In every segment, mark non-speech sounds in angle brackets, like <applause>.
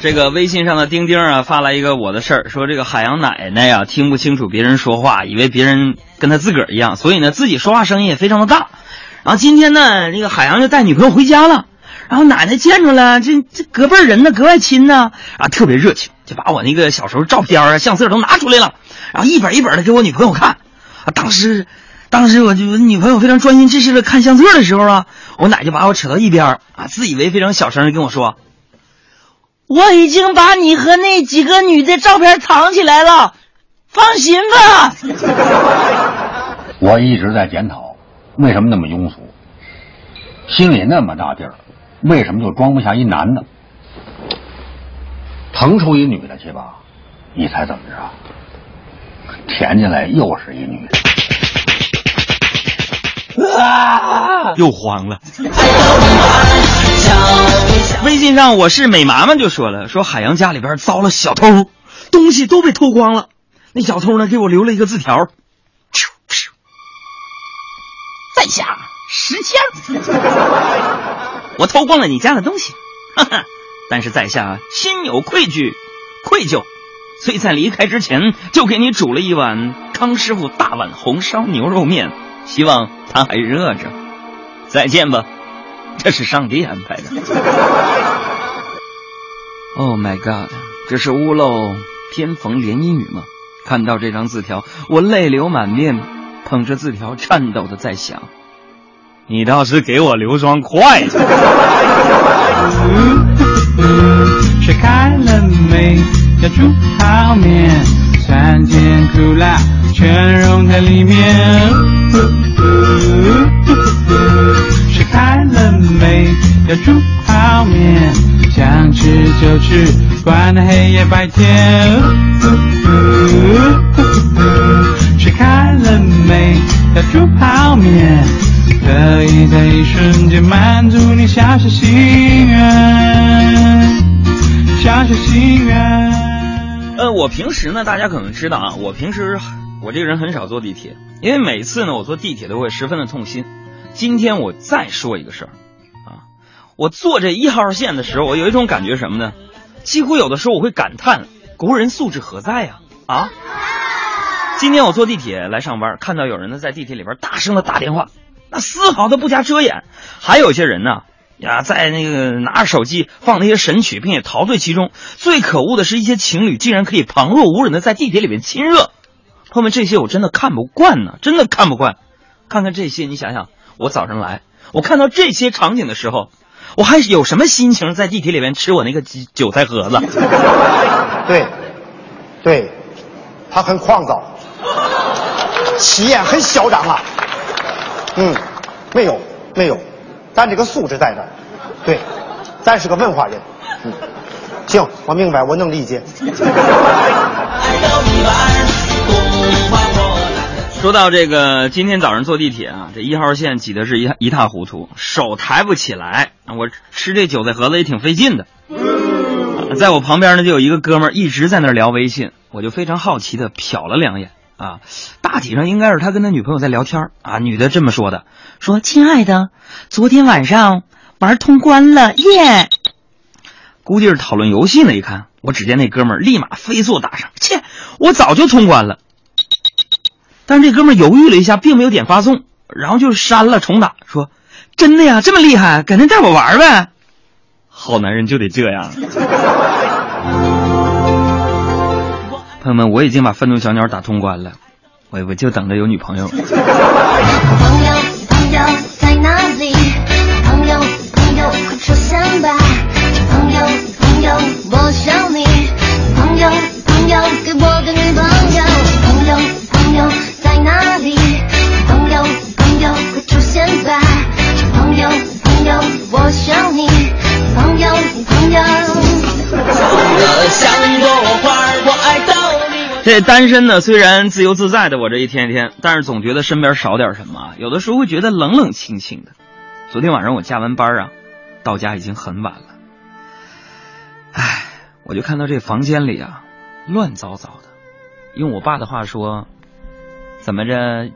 这个微信上的钉钉啊发来一个我的事儿，说这个海洋奶奶呀听不清楚别人说话，以为别人跟他自个儿一样，所以呢自己说话声音也非常的大。然后今天呢，那个海洋就带女朋友回家了，然后奶奶见着了，这这隔辈人呢格外亲呢，啊特别热情，就把我那个小时候照片啊相册都拿出来了，然后一本一本的给我女朋友看。啊，当时，当时我就女朋友非常专心致志的看相册的时候啊，我奶就把我扯到一边啊，自以为非常小声的跟我说。我已经把你和那几个女的照片藏起来了，放心吧。<laughs> 我一直在检讨，为什么那么庸俗，心里那么大地儿，为什么就装不下一男的？腾出一女的去吧，你猜怎么着？填进来又是一女的，啊！<laughs> 又黄了。<laughs> 微信上我是美麻麻就说了，说海洋家里边遭了小偷，东西都被偷光了。那小偷呢给我留了一个字条，在下石枪，<laughs> 我偷光了你家的东西，哈哈，但是在下心有愧惧，愧疚，所以在离开之前就给你煮了一碗康师傅大碗红烧牛肉面，希望它还热着。再见吧。这是上帝安排的。<laughs> Oh my god！这是屋漏偏逢连阴雨吗？看到这张字条，我泪流满面，捧着字条颤抖的在想：你倒是给我留双筷子。<laughs> 吃开了没？要煮泡面，酸甜苦辣全融在里面。<laughs> 吃开了没？要煮泡面，想吃就吃，管他黑夜白天。吃开了没？要煮泡面，可以在一瞬间满足你小小心愿，小小心愿。呃，我平时呢，大家可能知道啊，我平时我这个人很少坐地铁，因为每次呢，我坐地铁都会十分的痛心。今天我再说一个事儿，我坐这一号线的时候，我有一种感觉什么呢？几乎有的时候我会感叹国人素质何在呀！啊，今天我坐地铁来上班，看到有人呢在地铁里边大声的打电话，那丝毫的不加遮掩；还有些人呢，呀，在那个拿着手机放那些神曲，并且陶醉其中。最可恶的是一些情侣竟然可以旁若无人的在地铁里面亲热，后面，这些我真的看不惯呢，真的看不惯。看看这些，你想想。我早上来，我看到这些场景的时候，我还有什么心情在地铁里面吃我那个韭韭菜盒子？<laughs> 对，对，他很狂躁，气焰很嚣张啊。嗯，没有没有，咱这个素质在这儿。对，咱是个文化人。嗯，行，我明白，我能理解。<laughs> 说到这个，今天早上坐地铁啊，这一号线挤的是一一塌糊涂，手抬不起来。我吃这韭菜盒子也挺费劲的。在我旁边呢，就有一个哥们儿一直在那聊微信，我就非常好奇的瞟了两眼啊，大体上应该是他跟他女朋友在聊天啊。女的这么说的：“说亲爱的，昨天晚上玩通关了耶。”估计是讨论游戏呢。一看，我只见那哥们儿立马飞速打上：“切，我早就通关了。”但是这哥们犹豫了一下，并没有点发送，然后就删了重打，说：“真的呀，这么厉害，改天带我玩呗。”好男人就得这样。朋友们，我已经把愤怒小鸟打通关了，我我就等着有女朋友。朋友，朋友在哪单身呢，虽然自由自在的我这一天天，但是总觉得身边少点什么。有的时候会觉得冷冷清清的。昨天晚上我加完班啊，到家已经很晚了。唉，我就看到这房间里啊，乱糟糟的。用我爸的话说。怎么着，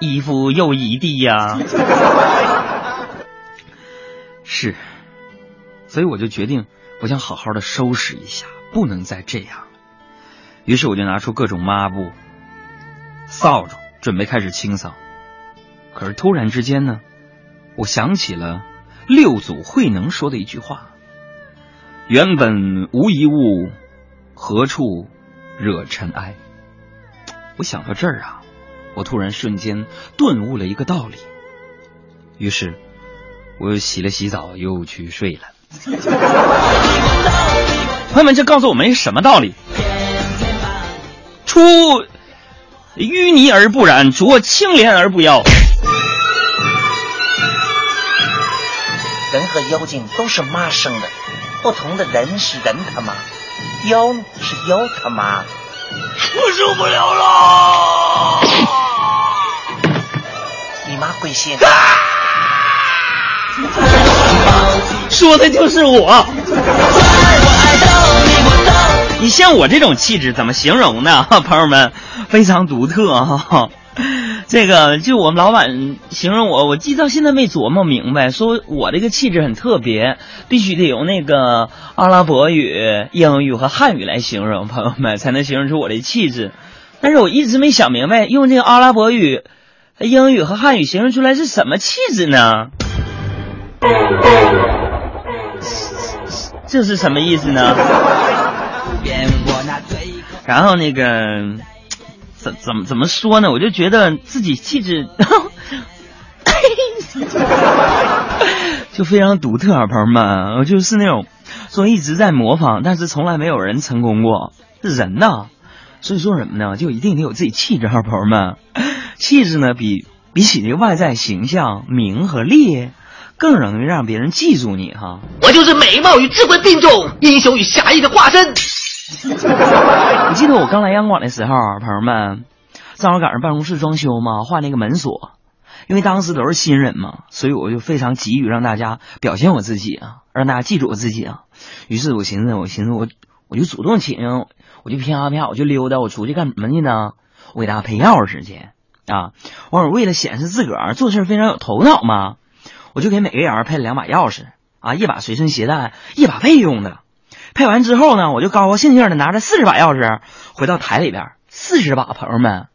衣服又一地呀？<laughs> 是，所以我就决定我想好好的收拾一下，不能再这样。于是我就拿出各种抹布、扫帚，准备开始清扫。可是突然之间呢，我想起了六祖慧能说的一句话：“原本无一物，何处惹尘埃。”我想到这儿啊，我突然瞬间顿悟了一个道理。于是，我又洗了洗澡，又去睡了。<laughs> 朋友们，这告诉我们一什么道理？出淤泥而不染，濯清涟而不妖。人和妖精都是妈生的，不同的人是人他妈，妖是妖他妈。我受不了了！你妈贵姓？说的就是我。你像我这种气质怎么形容呢？<laughs> 朋友们，非常独特哈。<laughs> 这个就我们老板形容我，我记到现在没琢磨明白，说我这个气质很特别，必须得用那个阿拉伯语、英语和汉语来形容，朋友们才能形容出我的气质。但是我一直没想明白，用这个阿拉伯语、英语和汉语形容出来是什么气质呢？这是什么意思呢？<laughs> 然后那个怎怎么怎么说呢？我就觉得自己气质 <laughs> 就非常独特啊，朋友们，我就是那种说一直在模仿，但是从来没有人成功过。人呐，所以说什么呢？就一定得有自己气质哈，朋友们，气质呢比比起这个外在形象名和利。更容易让别人记住你哈！我就是美貌与智慧并重、英雄与侠义的化身。<laughs> 你记得我刚来央广的时候，朋友们，正好赶上办公室装修嘛，换那个门锁。因为当时都是新人嘛，所以我就非常急于让大家表现我自己啊，让大家记住我自己啊。于是我寻思，我寻思我我就主动请，我就啪啪我就溜达，我出去干什么去呢？我给大家配钥匙去啊！我为了显示自个儿做事非常有头脑嘛。我就给每个人配了两把钥匙啊，一把随身携带，一把备用的。配完之后呢，我就高高兴兴的拿着四十把钥匙回到台里边，四十把朋友们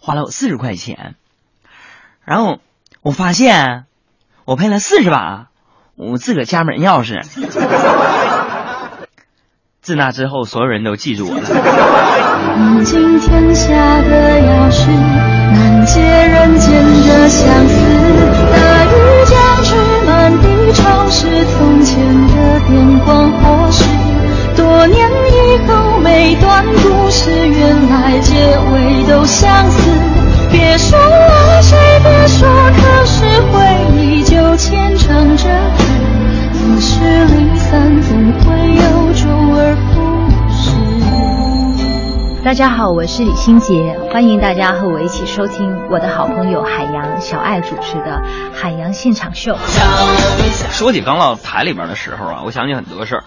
花了我四十块钱。然后我发现我配了四十把我自个家门钥匙。自那之后，所有人都记住我了。今天下的钥匙，难解人间的相思。是从前的电光火，每段故事原来结尾都相似。别说了，谁别说，可是回忆就牵肠着。往事离散，总会有周而复始。大家好，我是李心洁，欢迎大家和我一起收听我的好朋友海洋小爱主持的《海洋现场秀》。说起刚到台里边的时候啊，我想起很多事儿。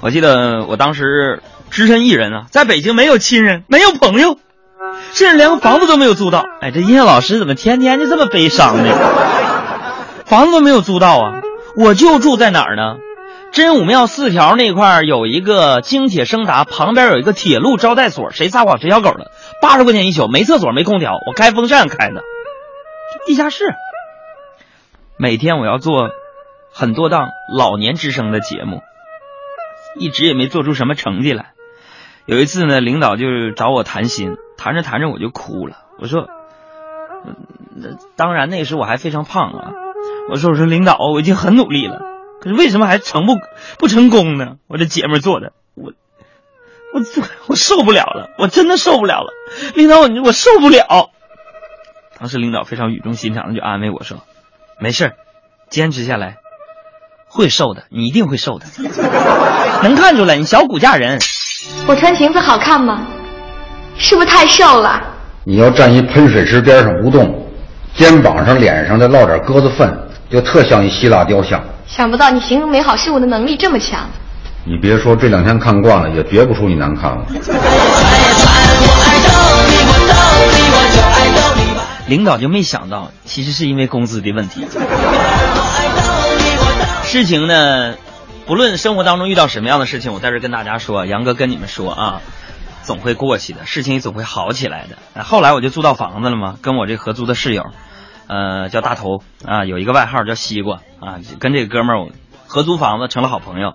我记得我当时只身一人啊，在北京没有亲人，没有朋友，甚至连个房子都没有租到。哎，这音乐老师怎么天天就这么悲伤呢？房子都没有租到啊！我就住在哪儿呢？真武庙四条那块有一个京铁升达，旁边有一个铁路招待所，谁撒谎谁小狗的，八十块钱一宿，没厕所，没空调，我开风扇开的，地下室。每天我要做。很多档老年之声的节目，一直也没做出什么成绩来。有一次呢，领导就是找我谈心，谈着谈着我就哭了。我说：“当然那时候我还非常胖啊。”我说：“我说领导，我已经很努力了，可是为什么还成不不成功呢？我这姐们做的，我我我受不了了，我真的受不了了。领导，我我受不了。”当时领导非常语重心长的就安慰我说：“没事坚持下来。”会瘦的，你一定会瘦的，能看出来，你小骨架人。我穿裙子好看吗？是不是太瘦了？你要站一喷水池边上不动，肩膀上、脸上再落点鸽子粪，就特像一希腊雕像。想不到你形容美好事物的能力这么强。你别说，这两天看惯了，也觉不出你难看了。<laughs> 领导就没想到，其实是因为工资的问题。事情呢，不论生活当中遇到什么样的事情，我在这跟大家说，杨哥跟你们说啊，总会过去的，事情也总会好起来的。后来我就租到房子了嘛，跟我这合租的室友，呃，叫大头啊，有一个外号叫西瓜啊，跟这个哥们儿合租房子成了好朋友。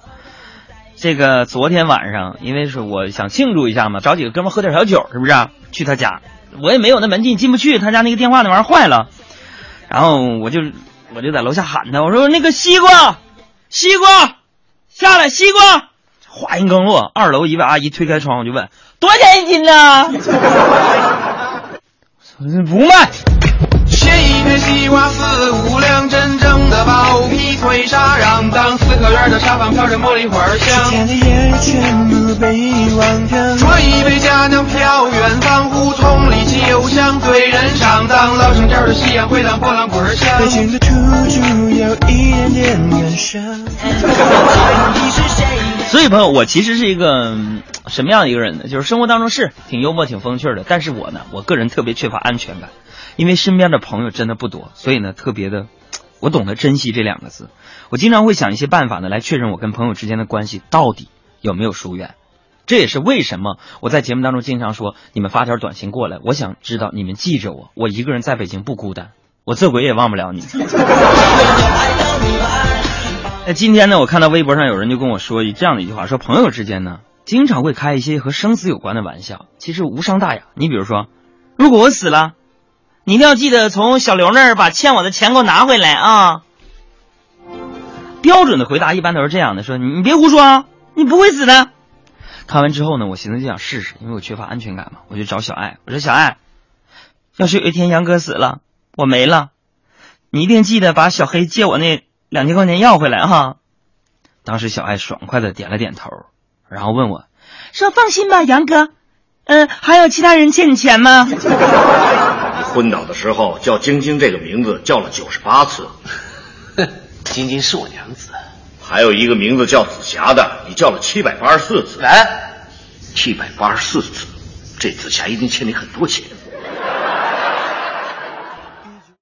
这个昨天晚上，因为是我想庆祝一下嘛，找几个哥们喝点小酒，是不是、去他家，我也没有那门禁进不去，他家那个电话那玩意儿坏了，然后我就我就在楼下喊他，我说那个西瓜，西瓜，下来，西瓜。话音刚落，二楼一位阿姨推开窗户就问多少钱一斤呢？不卖。切一片西瓜四五两，真正的薄皮脆沙瓤，当四合院的沙发飘着茉莉花香。天的烟圈子被忘掉。端一杯佳酿飘远方，胡同里酒香对人上当，老城调的夕阳。北京的土著有一点点感伤。所以朋友，我其实是一个什么样的一个人呢？就是生活当中是挺幽默、挺风趣的，但是我呢，我个人特别缺乏安全感，因为身边的朋友真的不多，所以呢，特别的，我懂得珍惜这两个字。我经常会想一些办法呢，来确认我跟朋友之间的关系到底有没有疏远。这也是为什么我在节目当中经常说，你们发条短信过来，我想知道你们记着我，我一个人在北京不孤单，我这鬼也忘不了你。<laughs> 那今天呢，我看到微博上有人就跟我说一这样的一句话，说朋友之间呢，经常会开一些和生死有关的玩笑，其实无伤大雅。你比如说，如果我死了，你一定要记得从小刘那儿把欠我的钱给我拿回来啊。标准的回答一般都是这样的，说你你别胡说啊，你不会死的。看完之后呢，我寻思就想试试，因为我缺乏安全感嘛，我就找小爱，我说小爱，要是有一天杨哥死了，我没了，你一定记得把小黑借我那两千块钱要回来哈。当时小爱爽快的点了点头，然后问我，说放心吧，杨哥，嗯、还有其他人欠你钱吗？你 <laughs> 昏倒的时候叫晶晶这个名字叫了九十八次，晶晶是我娘子。还有一个名字叫紫霞的，你叫了七百八十四次。哎，七百八十四次，这紫霞一定欠你很多钱。